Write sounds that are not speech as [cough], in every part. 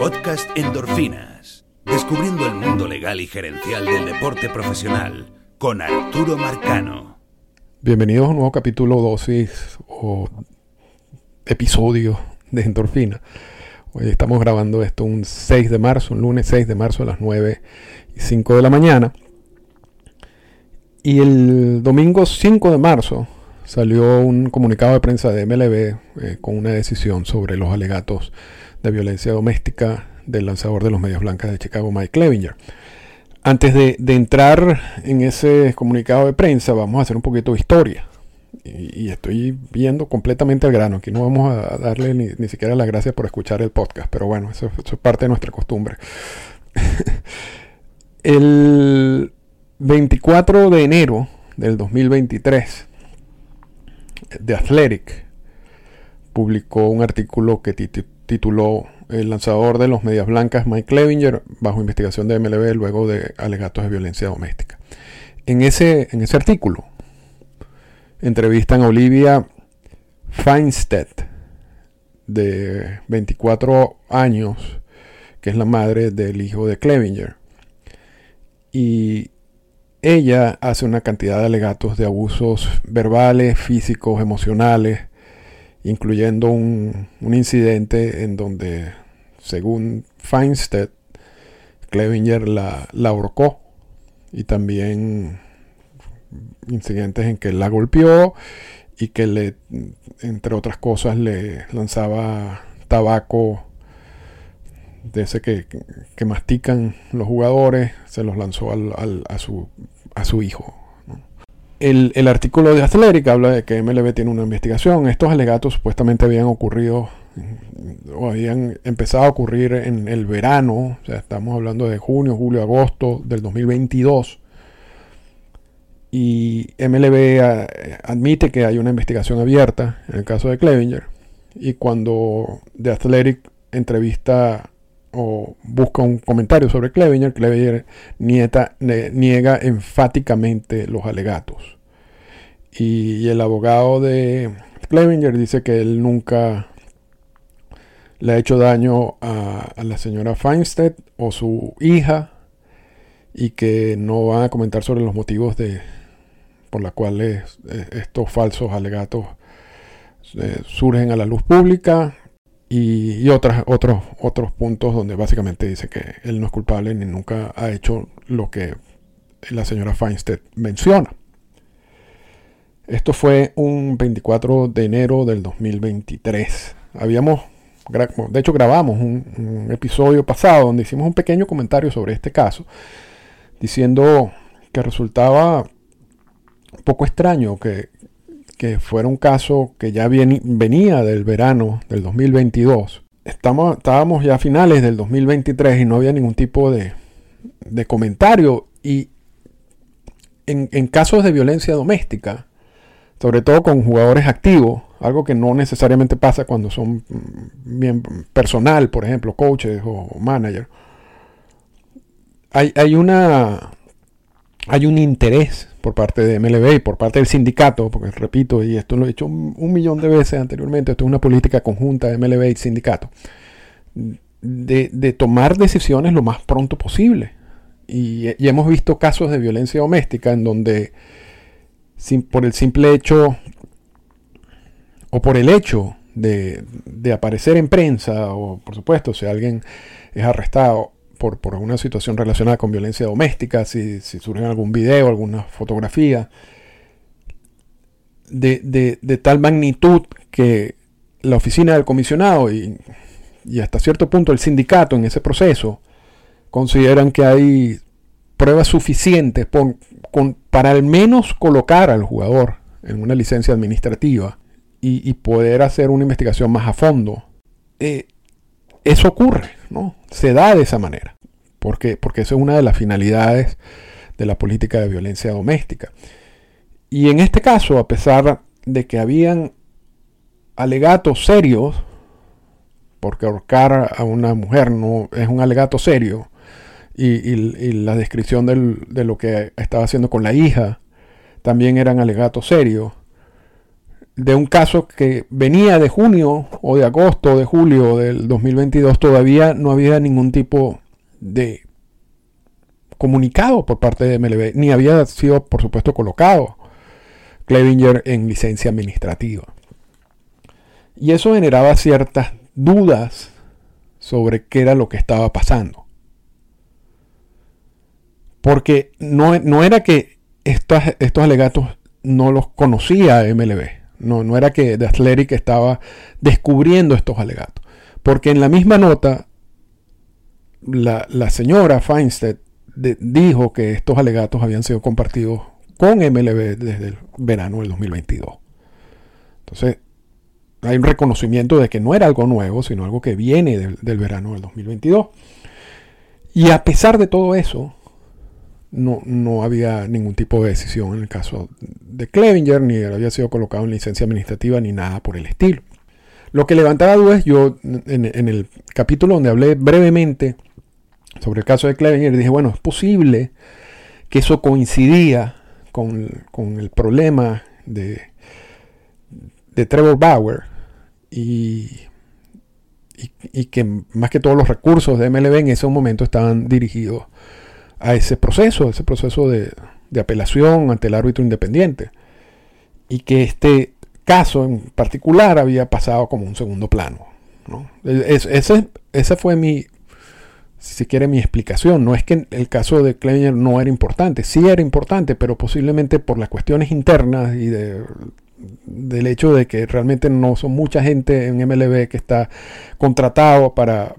Podcast Endorfinas. Descubriendo el mundo legal y gerencial del deporte profesional con Arturo Marcano. Bienvenidos a un nuevo capítulo dosis o episodio de Endorfina. Hoy estamos grabando esto un 6 de marzo, un lunes 6 de marzo a las 9 y 5 de la mañana. Y el domingo 5 de marzo salió un comunicado de prensa de MLB eh, con una decisión sobre los alegatos de violencia doméstica del lanzador de los Medias Blancas de Chicago, Mike Clevinger. Antes de, entrar en ese comunicado de prensa, vamos a hacer un poquito de historia. Y, estoy viendo completamente al grano. Aquí no vamos a darle ni, siquiera las gracias por escuchar el podcast, pero bueno, eso, eso es parte de nuestra costumbre. [laughs] el 24 de enero del 2023, The Athletic publicó un artículo que tituló El lanzador de los medias blancas Mike Clevinger bajo investigación de MLB luego de alegatos de violencia doméstica. En ese, en ese artículo entrevistan a Olivia Feinstedt, de 24 años, que es la madre del hijo de Clevinger. Y ella hace una cantidad de alegatos de abusos verbales, físicos, emocionales, incluyendo un, incidente en donde, según Feinstedt, Clevinger la, la ahorcó y también incidentes en que la golpeó y que le, entre otras cosas, le lanzaba tabaco de ese que, mastican los jugadores, se los lanzó a, su, a su hijo. El, artículo de Athletic habla de que MLB tiene una investigación. Estos alegatos supuestamente habían ocurrido o habían empezado a ocurrir en el verano, o sea, estamos hablando de junio, julio, agosto del 2022. Y MLB eh, admite que hay una investigación abierta en el caso de Clevinger. Y cuando The Athletic entrevista o busca un comentario sobre Clevinger, Clevinger niega enfáticamente los alegatos. Y, el abogado de Clevinger dice que él nunca le ha hecho daño a, la señora Feinstein o su hija y que no van a comentar sobre los motivos de, por los cuales eh, estos falsos alegatos eh, surgen a la luz pública y, otras, otros, otros puntos donde básicamente dice que él no es culpable ni nunca ha hecho lo que la señora Feinstein menciona. Esto fue un 24 de enero del 2023. Habíamos, de hecho grabamos un, episodio pasado donde hicimos un pequeño comentario sobre este caso, diciendo que resultaba un poco extraño que, que fuera un caso que ya venía del verano del 2022. Estamos, estábamos ya a finales del 2023 y no había ningún tipo de, comentario. Y en, casos de violencia doméstica, sobre todo con jugadores activos, algo que no necesariamente pasa cuando son bien personal, por ejemplo, coaches o manager, hay, hay, una, hay un interés por parte de MLB y por parte del sindicato, porque repito, y esto lo he dicho un, millón de veces anteriormente, esto es una política conjunta de MLB y sindicato, de, tomar decisiones lo más pronto posible. Y, hemos visto casos de violencia doméstica en donde sin, por el simple hecho o por el hecho de, de aparecer en prensa, o por supuesto, si alguien es arrestado por, por alguna situación relacionada con violencia doméstica, si, si surge algún video, alguna fotografía, de, tal magnitud que la oficina del comisionado y, hasta cierto punto el sindicato en ese proceso consideran que hay pruebas suficientes para al menos colocar al jugador en una licencia administrativa y, poder hacer una investigación más a fondo. Eh, eso ocurre, ¿no? Se da de esa manera, porque, eso es una de las finalidades de la política de violencia doméstica. Y en este caso, a pesar de que habían alegatos serios, porque ahorcar a una mujer no es un alegato serio, y, la descripción de lo que estaba haciendo con la hija también eran alegatos serios, de un caso que venía de junio o de agosto o de julio del 2022, todavía no había ningún tipo de comunicado por parte de MLB, ni había sido, por supuesto, colocado Clevinger en licencia administrativa. Y eso generaba ciertas dudas sobre qué era lo que estaba pasando. Porque no, no era que estos, estos alegatos no los conocía MLB. No, no era que The Athletic estaba descubriendo estos alegatos. Porque en la misma nota, la, señora Feinstein dijo que estos alegatos habían sido compartidos con MLB desde el verano del 2022. Entonces, hay un reconocimiento de que no era algo nuevo, sino algo que viene del, del verano del 2022. Y a pesar de todo eso, no, no, había ningún tipo de decisión en el caso de Clevinger, ni había sido colocado en licencia administrativa, ni nada por el estilo. Lo que levantaba dudas, yo en, el capítulo donde hablé brevemente sobre el caso de Clevinger, dije, bueno, es posible que eso coincidía con, el problema de, de Trevor Bauer y, y, y, que más que todos los recursos de MLB en ese momento estaban dirigidos a ese proceso, ese proceso de, apelación ante el árbitro independiente. Y que este caso en particular había pasado como un segundo plano. esa fue mi, si se quiere, mi explicación. No es que el caso de Kleiner no era importante, sí era importante, pero posiblemente por las cuestiones internas y del hecho de que realmente no son mucha gente en MLB que está contratado para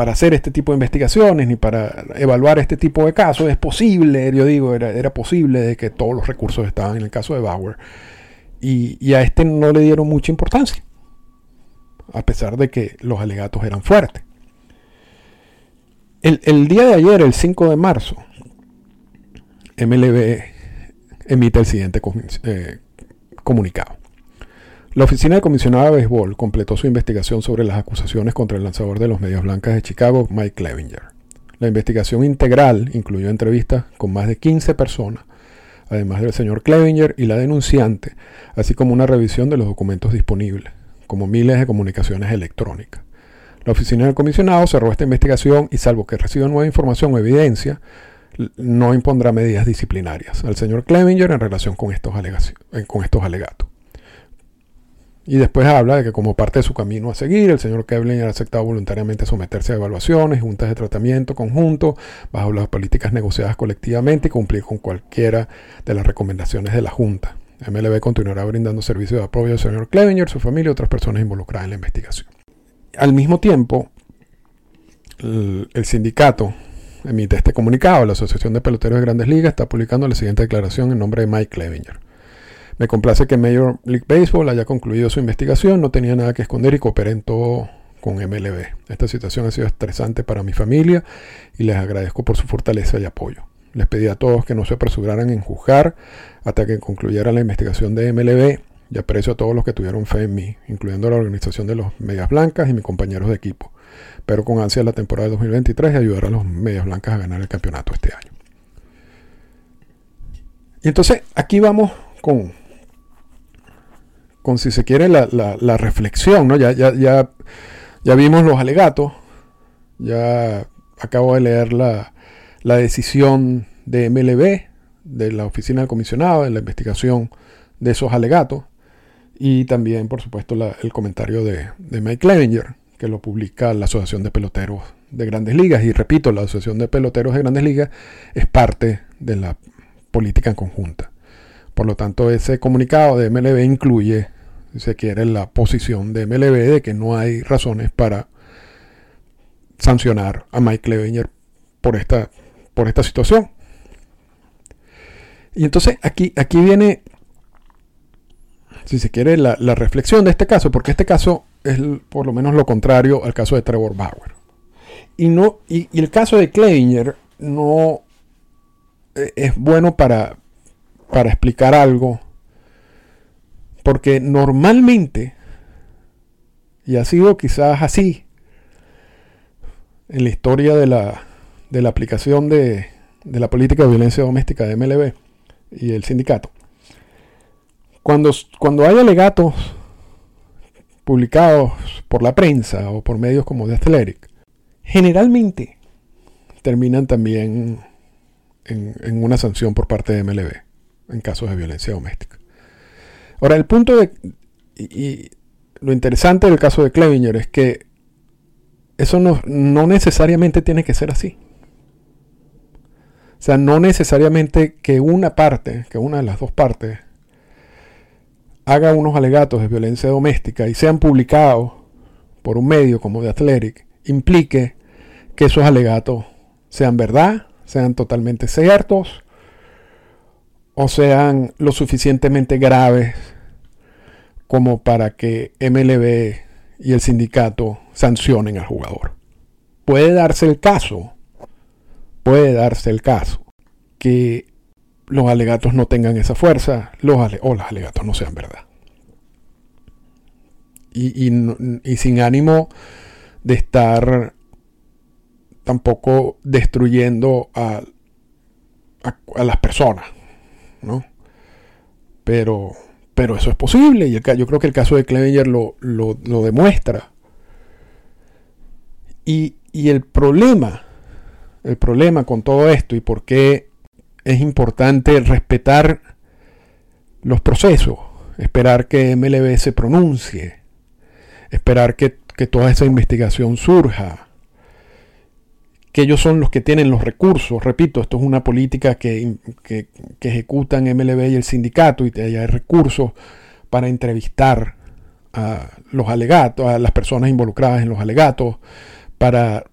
para hacer este tipo de investigaciones ni para evaluar este tipo de casos. Es posible, yo digo, era, posible de que todos los recursos estaban en el caso de Bauer. Y, a este no le dieron mucha importancia, a pesar de que los alegatos eran fuertes. El, día de ayer, el 5 de marzo, MLB emite el siguiente eh, comunicado. La oficina del comisionado de béisbol completó su investigación sobre las acusaciones contra el lanzador de los Medias Blancas de Chicago, Mike Clevinger. La investigación integral incluyó entrevistas con más de 15 personas, además del señor Clevinger y la denunciante, así como una revisión de los documentos disponibles, como miles de comunicaciones electrónicas. La oficina del comisionado cerró esta investigación y salvo que reciba nueva información o evidencia, no impondrá medidas disciplinarias al señor Clevinger en relación con estos alegatos. Y después habla de que como parte de su camino a seguir, el señor Kevlin ha aceptado voluntariamente someterse a evaluaciones, juntas de tratamiento conjunto, bajo las políticas negociadas colectivamente y cumplir con cualquiera de las recomendaciones de la Junta. MLB continuará brindando servicios de apoyo al señor Clevenger, su familia y otras personas involucradas en la investigación. Al mismo tiempo, el, el sindicato emite este comunicado. La Asociación de Peloteros de Grandes Ligas está publicando la siguiente declaración en nombre de Mike Clevenger. Me complace que Major League Baseball haya concluido su investigación, no tenía nada que esconder y cooperé en todo con MLB. Esta situación ha sido estresante para mi familia y les agradezco por su fortaleza y apoyo. Les pedí a todos que no se apresuraran en juzgar hasta que concluyera la investigación de MLB y aprecio a todos los que tuvieron fe en mí, incluyendo la organización de los Medias Blancas y mis compañeros de equipo. Pero con ansia la temporada de 2023 y ayudar a los Medias Blancas a ganar el campeonato este año. Y entonces aquí vamos con si se quiere la, reflexión, ¿no? Ya, ya, ya, vimos los alegatos, ya acabo de leer la, decisión de MLB, de la oficina del comisionado, en la investigación de esos alegatos, y también, por supuesto, el comentario de, de Mike Clevenger, que lo publica la Asociación de Peloteros de Grandes Ligas. Y repito, la Asociación de Peloteros de Grandes Ligas es parte de la política en conjunta. Por lo tanto, ese comunicado de MLB incluye, se quiere, la posición de MLB de que no hay razones para sancionar a Mike Clevenger por esta, por esta situación. Y entonces aquí, aquí viene, si se quiere, la, reflexión de este caso, porque este caso es por lo menos lo contrario al caso de Trevor Bauer. Y, no, y el caso de Clevenger no eh, es bueno para, para explicar algo. Porque normalmente, y ha sido quizás así, en la historia de la, de la aplicación de, de la política de violencia doméstica de MLB y el sindicato, cuando, cuando hay alegatos publicados por la prensa o por medios como The Athletic, generalmente terminan también en, una sanción por parte de MLB en casos de violencia doméstica. Ahora, el punto de... Y, lo interesante del caso de Clevinger es que eso no, no necesariamente tiene que ser así. O sea, no necesariamente que una parte, que una de las dos partes, haga unos alegatos de violencia doméstica y sean publicados por un medio como The Athletic, implique que esos alegatos sean verdad, sean totalmente ciertos o sean lo suficientemente graves como para que MLB y el sindicato sancionen al jugador. Puede darse el caso, puede darse el caso que los alegatos no tengan esa fuerza los o los alegatos no sean verdad. Y, y sin ánimo de estar tampoco destruyendo a, a, las personas, ¿no? Pero, pero eso es posible y yo creo que el caso de Clevenger lo, lo, demuestra. Y, y el problema, el problema con todo esto y por qué es importante respetar los procesos, esperar que MLB se pronuncie, esperar que, que toda esa investigación surja, que ellos son los que tienen los recursos. Repito, esto es una política que, ejecutan MLB y el sindicato y hay recursos para entrevistar a los alegatos, a las personas involucradas en los alegatos, para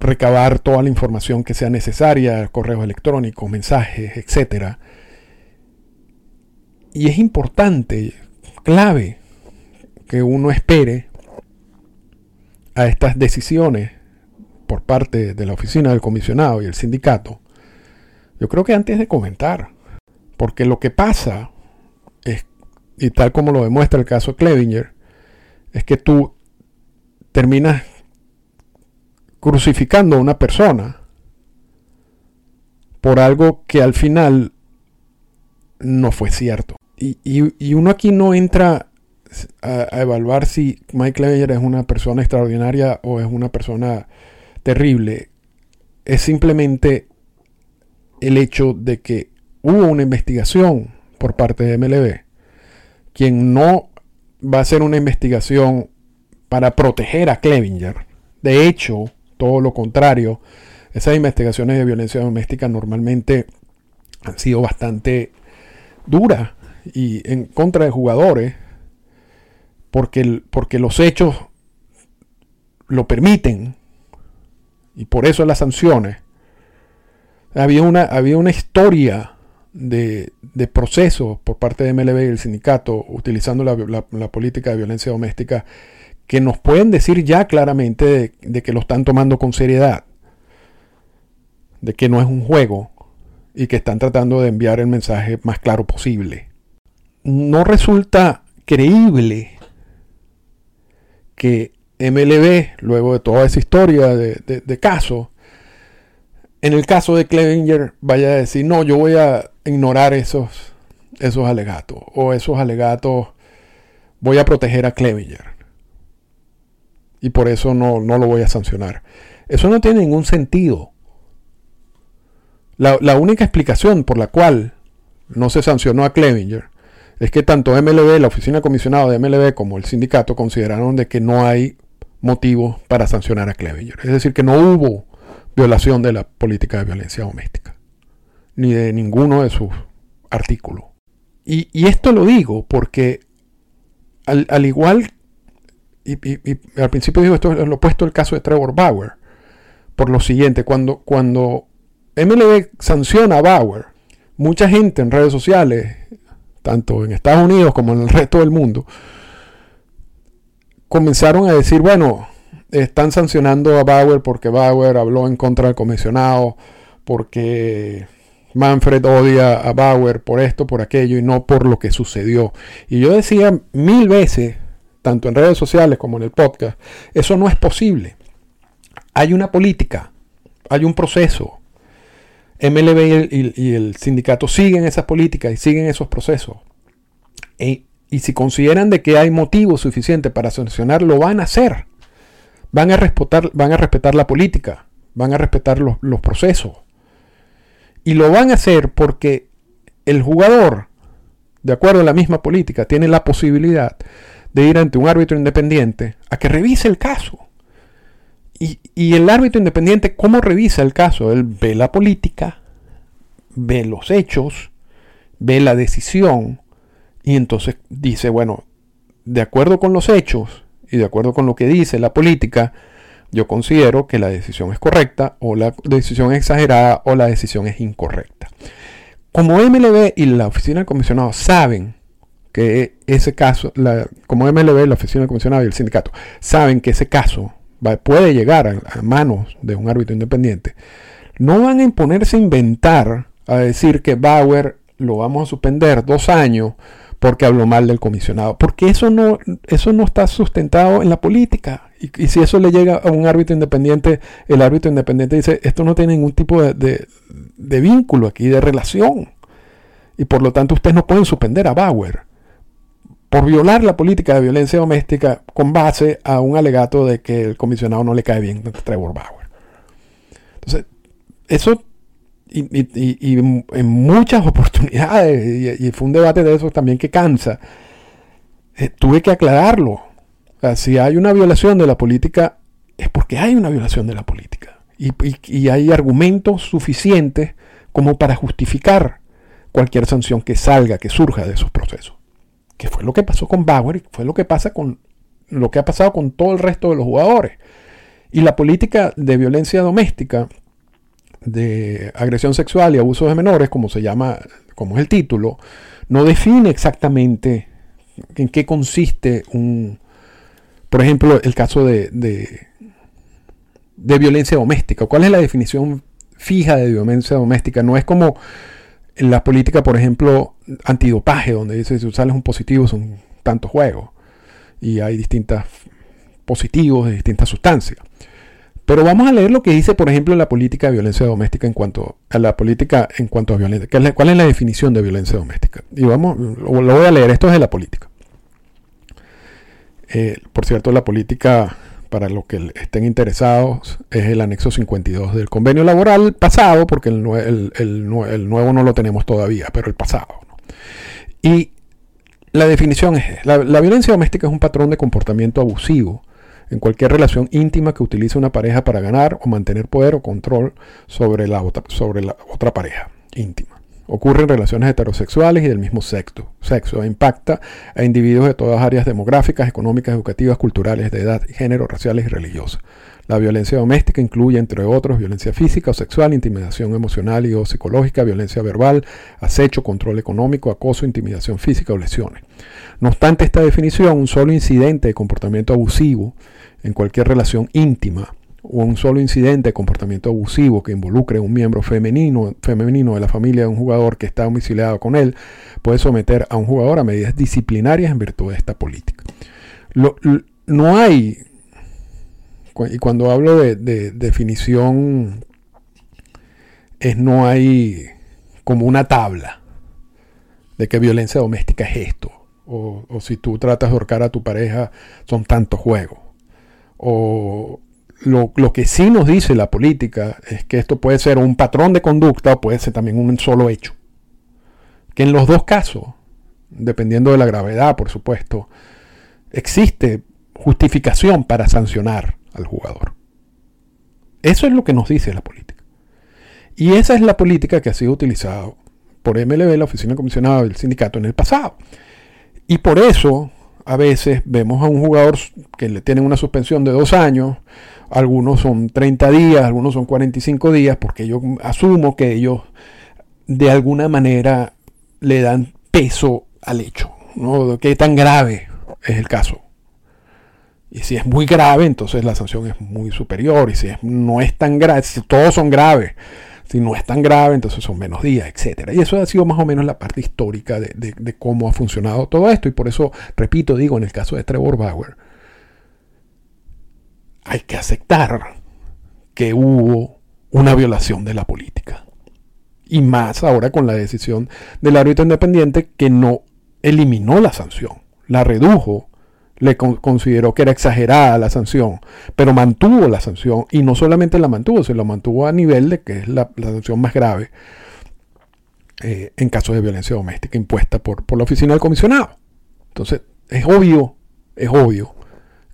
recabar toda la información que sea necesaria, correos electrónicos, mensajes, etc. Y es importante, clave, que uno espere a estas decisiones por parte de la oficina del comisionado y el sindicato, yo creo que antes de comentar, porque lo que pasa es, y tal como lo demuestra el caso Clevinger, es que tú terminas crucificando a una persona por algo que al final no fue cierto. Y, uno aquí no entra a, evaluar si Mike Clevinger es una persona extraordinaria o es una persona terrible es simplemente el hecho de que hubo una investigación por parte de MLB, quien no va a hacer una investigación para proteger a Clevinger. De hecho, todo lo contrario, esas investigaciones de violencia doméstica normalmente han sido bastante duras y en contra de jugadores, porque, porque los hechos lo permiten y por eso las sanciones, había una, había una historia de, de procesos por parte de MLB y el sindicato utilizando la, política de violencia doméstica que nos pueden decir ya claramente de, que lo están tomando con seriedad, de que no es un juego y que están tratando de enviar el mensaje más claro posible. No resulta creíble que MLB, luego de toda esa historia de, de, caso, en el caso de Clevinger vaya a decir, no, yo voy a ignorar esos, esos alegatos, o esos alegatos, voy a proteger a Clevinger. Y por eso no, no lo voy a sancionar. Eso no tiene ningún sentido. La, la única explicación por la cual no se sancionó a Clevinger es que tanto MLB, la oficina comisionada de MLB, como el sindicato consideraron de que no hay motivo para sancionar a Clevenger. Es decir, que no hubo violación de la política de violencia doméstica, ni de ninguno de sus artículos. Y, esto lo digo porque al, igual, y, al principio digo esto lo opuesto el caso de Trevor Bauer, por lo siguiente, cuando, cuando MLB sanciona a Bauer, mucha gente en redes sociales, tanto en Estados Unidos como en el resto del mundo, comenzaron a decir, bueno, están sancionando a Bauer porque Bauer habló en contra del comisionado, porque Manfred odia a Bauer por esto, por aquello y no por lo que sucedió. Y yo decía mil veces, tanto en redes sociales como en el podcast, eso no es posible. Hay una política, hay un proceso. MLB y el, sindicato siguen esas políticas y siguen esos procesos. Y si consideran de que hay motivo suficiente para sancionar, lo van a hacer. Van a respetar, van a respetar la política, van a respetar los, los procesos. Y lo van a hacer porque el jugador, de acuerdo a la misma política, tiene la posibilidad de ir ante un árbitro independiente a que revise el caso. Y, el árbitro independiente, ¿cómo revisa el caso? Él ve la política, ve los hechos, ve la decisión y entonces dice, bueno, de acuerdo con los hechos y de acuerdo con lo que dice la política, yo considero que la decisión es correcta o la decisión es exagerada o la decisión es incorrecta. Como MLB y la oficina del comisionado saben que ese caso, como MLB, la oficina del comisionado y el sindicato, saben que ese caso puede llegar a, manos de un árbitro independiente, no van a imponerse a inventar, a decir que Bauer lo vamos a suspender dos años porque habló mal del comisionado, porque eso no, eso no está sustentado en la política. Y, si eso le llega a un árbitro independiente, el árbitro independiente dice, esto no tiene ningún tipo de, de vínculo aquí, de relación. Y por lo tanto ustedes no pueden suspender a Bauer por violar la política de violencia doméstica con base a un alegato de que el comisionado no le cae bien a Trevor Bauer. Entonces, eso y, en muchas oportunidades, [laughs] y, fue un debate de eso también que cansa, eh, tuve que aclararlo. si hay una violación de la política, es porque hay una violación de la política. y hay argumentos suficientes como para justificar cualquier sanción que salga, que surja de esos procesos que fue lo que pasó con Bauer y fue lo que pasa con lo que ha pasado con todo el resto de los jugadores. Y la política de violencia doméstica, de agresión sexual y abuso de menores, como se llama, como es el título, no define exactamente en qué consiste un, por ejemplo, el caso de, de, violencia doméstica. ¿Cuál es la definición fija de violencia doméstica? No es como en la política, por ejemplo, antidopaje, donde dice si sales un positivo son tantos juegos y hay distintos positivos de distintas sustancias. Pero vamos a leer lo que dice, por ejemplo, la política de violencia doméstica en cuanto a la política en cuanto a violencia. ¿Cuál es la definición de violencia doméstica? Y vamos, lo, voy a leer, esto es de la política. Eh, por cierto, la política para los que estén interesados, es el anexo 52 del convenio laboral pasado, porque el, nuevo no lo tenemos todavía, pero el pasado. Y la definición es, la, la violencia doméstica es un patrón de comportamiento abusivo en cualquier relación íntima que utilice una pareja para ganar o mantener poder o control sobre la otra, pareja íntima. Ocurre en relaciones heterosexuales y del mismo sexo. Sexo impacta a individuos de todas áreas demográficas, económicas, educativas, culturales, de edad, género, raciales y religiosas. La violencia doméstica incluye, entre otros, violencia física o sexual, intimidación emocional y o psicológica, violencia verbal, acecho, control económico, acoso, intimidación física o lesiones. No obstante esta definición, un solo incidente de comportamiento abusivo en cualquier relación íntima o un solo incidente de comportamiento abusivo que involucre a un miembro femenino, femenino de la familia de un jugador que está domiciliado con él, puede someter a un jugador a medidas disciplinarias en virtud de esta política. no hay, y cuando hablo de, definición, es no hay como una tabla de que violencia doméstica es esto. O, o si tú tratas de ahorcar a tu pareja, son tantos juegos. O lo, que sí nos dice la política es que esto puede ser un patrón de conducta o puede ser también un solo hecho. Que en los dos casos, dependiendo de la gravedad, por supuesto, existe justificación para sancionar al jugador. Eso es lo que nos dice la política. Y esa es la política que ha sido utilizada por MLB, la Oficina Comisionada del Sindicato, en el pasado. Y por eso a veces vemos a un jugador que le tienen una suspensión de dos años, algunos son 30 días, algunos son 45 días, porque yo asumo que ellos de alguna manera le dan peso al hecho, ¿no? ¿Qué tan grave es el caso? Y si es muy grave, entonces la sanción es muy superior. Y si no es tan grave, si todos son graves, si no es tan grave, entonces son menos días, etc. Y eso ha sido más o menos la parte histórica de, de cómo ha funcionado todo esto. Y por eso, repito, digo, en el caso de Trevor Bauer, hay que aceptar que hubo una violación de la política. Y más ahora con la decisión del árbitro independiente que no eliminó la sanción, la redujo, le consideró que era exagerada la sanción, pero mantuvo la sanción y no solamente la mantuvo, se la mantuvo a nivel de que es la, sanción más grave eh, en casos de violencia doméstica impuesta por, por la oficina del comisionado. Entonces, es obvio, es obvio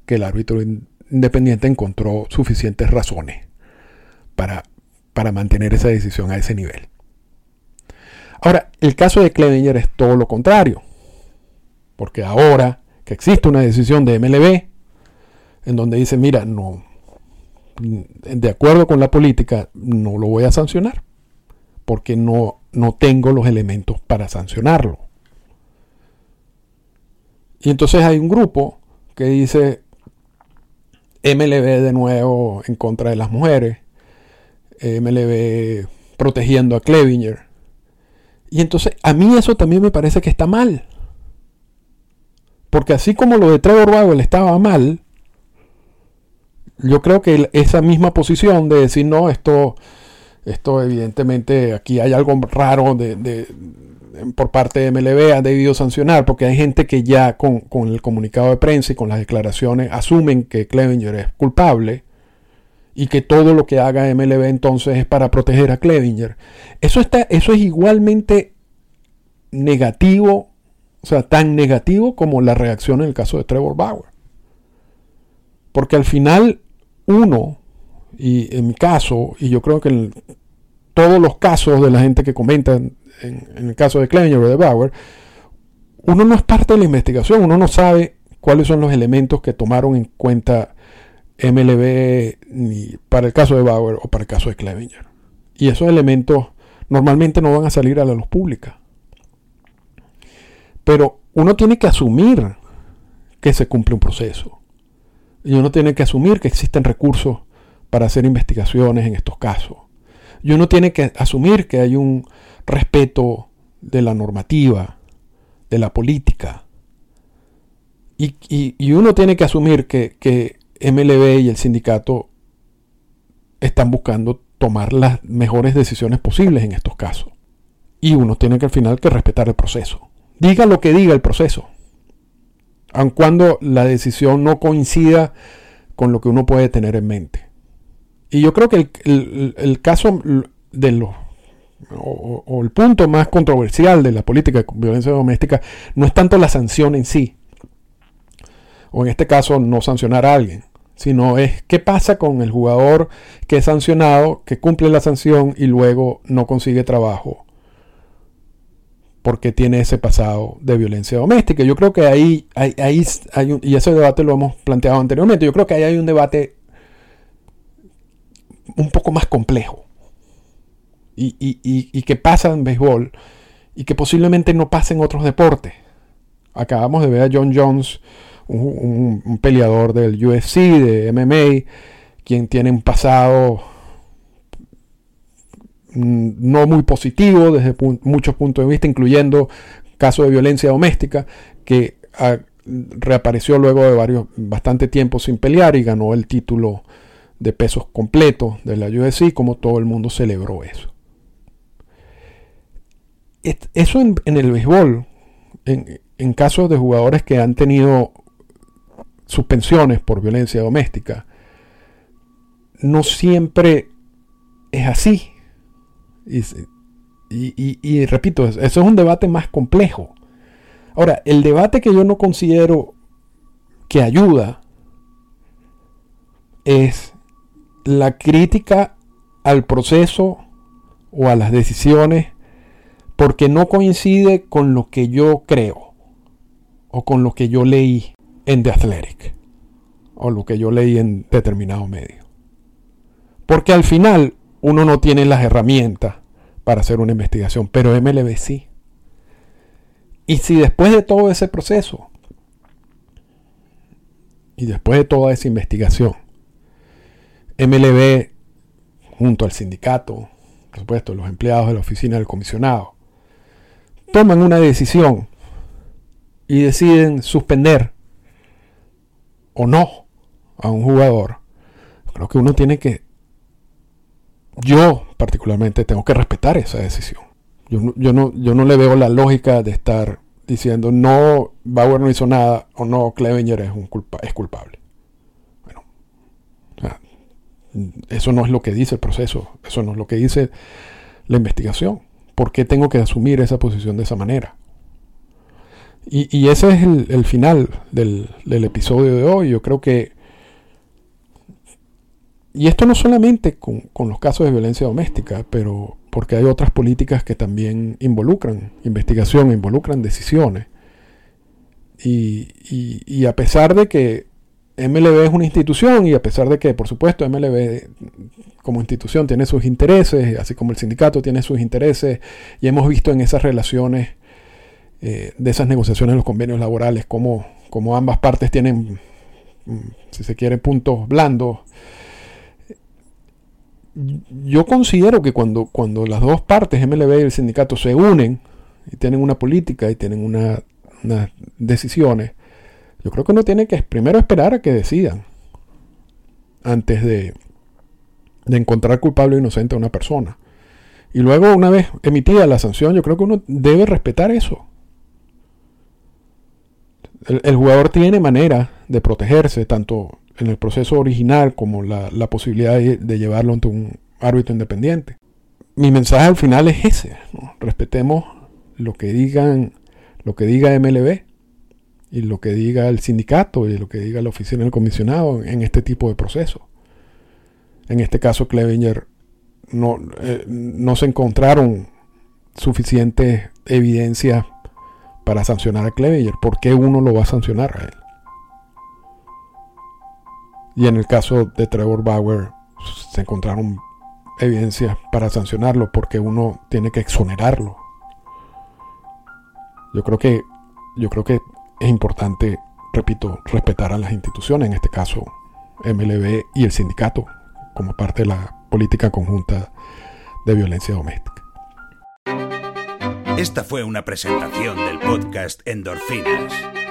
que el árbitro independiente encontró suficientes razones para, para mantener esa decisión a ese nivel. Ahora, el caso de Clevenger es todo lo contrario, porque ahora que existe una decisión de MLB en donde dice, mira, no, de acuerdo con la política, no lo voy a sancionar, porque no, no tengo los elementos para sancionarlo. Y entonces hay un grupo que dice MLB de nuevo en contra de las mujeres, MLB protegiendo a Clevinger. Y entonces a mí eso también me parece que está mal. Porque así como lo de Trevor Bauer estaba mal, yo creo que esa misma posición de decir, no, esto, esto evidentemente aquí hay algo raro de, por parte de MLB, ha debido sancionar, porque hay gente que ya con, con, el comunicado de prensa y con las declaraciones asumen que Clevinger es culpable y que todo lo que haga MLB entonces es para proteger a Clevinger. Eso, está, eso es igualmente negativo, o sea, tan negativo como la reacción en el caso de Trevor Bauer. Porque al final uno, y en mi caso, y yo creo que en todos los casos de la gente que comenta en, el caso de Clevinger o de Bauer, uno no es parte de la investigación, uno no sabe cuáles son los elementos que tomaron en cuenta MLB ni para el caso de Bauer o para el caso de Clevinger. Y esos elementos normalmente no van a salir a la luz pública. Pero uno tiene que asumir que se cumple un proceso. Y uno tiene que asumir que existen recursos para hacer investigaciones en estos casos. Y uno tiene que asumir que hay un respeto de la normativa, de la política. Y, uno tiene que asumir que, que MLB y el sindicato están buscando tomar las mejores decisiones posibles en estos casos. Y uno tiene que al final que respetar el proceso. Diga lo que diga el proceso. Aun cuando la decisión no coincida con lo que uno puede tener en mente. Y yo creo que el, caso de los o, o, el punto más controversial de la política de violencia doméstica no es tanto la sanción en sí, o en este caso no sancionar a alguien, sino es qué pasa con el jugador que es sancionado, que cumple la sanción y luego no consigue trabajo porque tiene ese pasado de violencia doméstica. Yo creo que ahí, ahí, hay un, y ese debate lo hemos planteado anteriormente, yo creo que ahí hay un debate un poco más complejo y, y que pasa en béisbol y que posiblemente no pasa en otros deportes. Acabamos de ver a John Jones un, peleador del UFC, de MMA, quien tiene un pasado no muy positivo desde muchos puntos de vista, incluyendo casos de violencia doméstica, que ah, reapareció luego de varios, bastante tiempo sin pelear y ganó el título de pesos completos de la UFC, como todo el mundo celebró eso. Eso en, el béisbol, en, en casos de jugadores que han tenido suspensiones por violencia doméstica, no siempre es así. Y, repito, eso es un debate más complejo. Ahora, el debate que yo no considero que ayuda es la crítica al proceso o a las decisiones porque no coincide con lo que yo creo o con lo que yo leí en The Athletic o lo que yo leí en determinado medio. Porque al final uno no tiene las herramientas para hacer una investigación, pero MLB sí. Y si después de todo ese proceso y después de toda esa investigación, MLB junto al sindicato, por supuesto, los empleados de la oficina del comisionado, toman una decisión y deciden suspender o no a un jugador, creo que uno tiene que, yo particularmente tengo que respetar esa decisión. Yo no, yo no, yo no le veo la lógica de estar diciendo no, Bauer no hizo nada o no, Clevenger es culpable. Bueno, eso no es lo que dice el proceso, eso no es lo que dice la investigación. ¿Por qué tengo que asumir esa posición de esa manera? Y, ese es el, final del, episodio de hoy. Yo creo que... Y esto no solamente con, los casos de violencia doméstica, pero porque hay otras políticas que también involucran investigación, involucran decisiones. Y, a pesar de que MLB es una institución y a pesar de que, por supuesto, MLB como institución tiene sus intereses, así como el sindicato tiene sus intereses, y hemos visto en esas relaciones eh, de esas negociaciones, los convenios laborales, como, como ambas partes tienen, mm, si se quiere, puntos blandos yo considero que cuando, cuando las dos partes, MLB y el sindicato, se unen y tienen una política y tienen unas decisiones, yo creo que uno tiene que primero esperar a que decidan antes de, de encontrar culpable o inocente a una persona. Y luego, una vez emitida la sanción, yo creo que uno debe respetar eso. El jugador tiene manera de protegerse, tanto en el proceso original como la, posibilidad de, llevarlo ante un árbitro independiente. Mi mensaje al final es ese, respetemos lo que digan, lo que diga MLB y lo que diga el sindicato y lo que diga la oficina del comisionado en este tipo de procesos. En este caso, Clevenger no, eh, no se encontraron suficientes evidencias para sancionar a Clevenger. ¿Por qué uno lo va a sancionar a él? Y en el caso de Trevor Bauer se encontraron evidencias para sancionarlo porque uno tiene que exonerarlo. Yo creo que yo creo que es importante, repito, respetar a las instituciones, en este caso MLB y el sindicato, como parte de la política conjunta de violencia doméstica. Esta fue una presentación del podcast Endorfinas.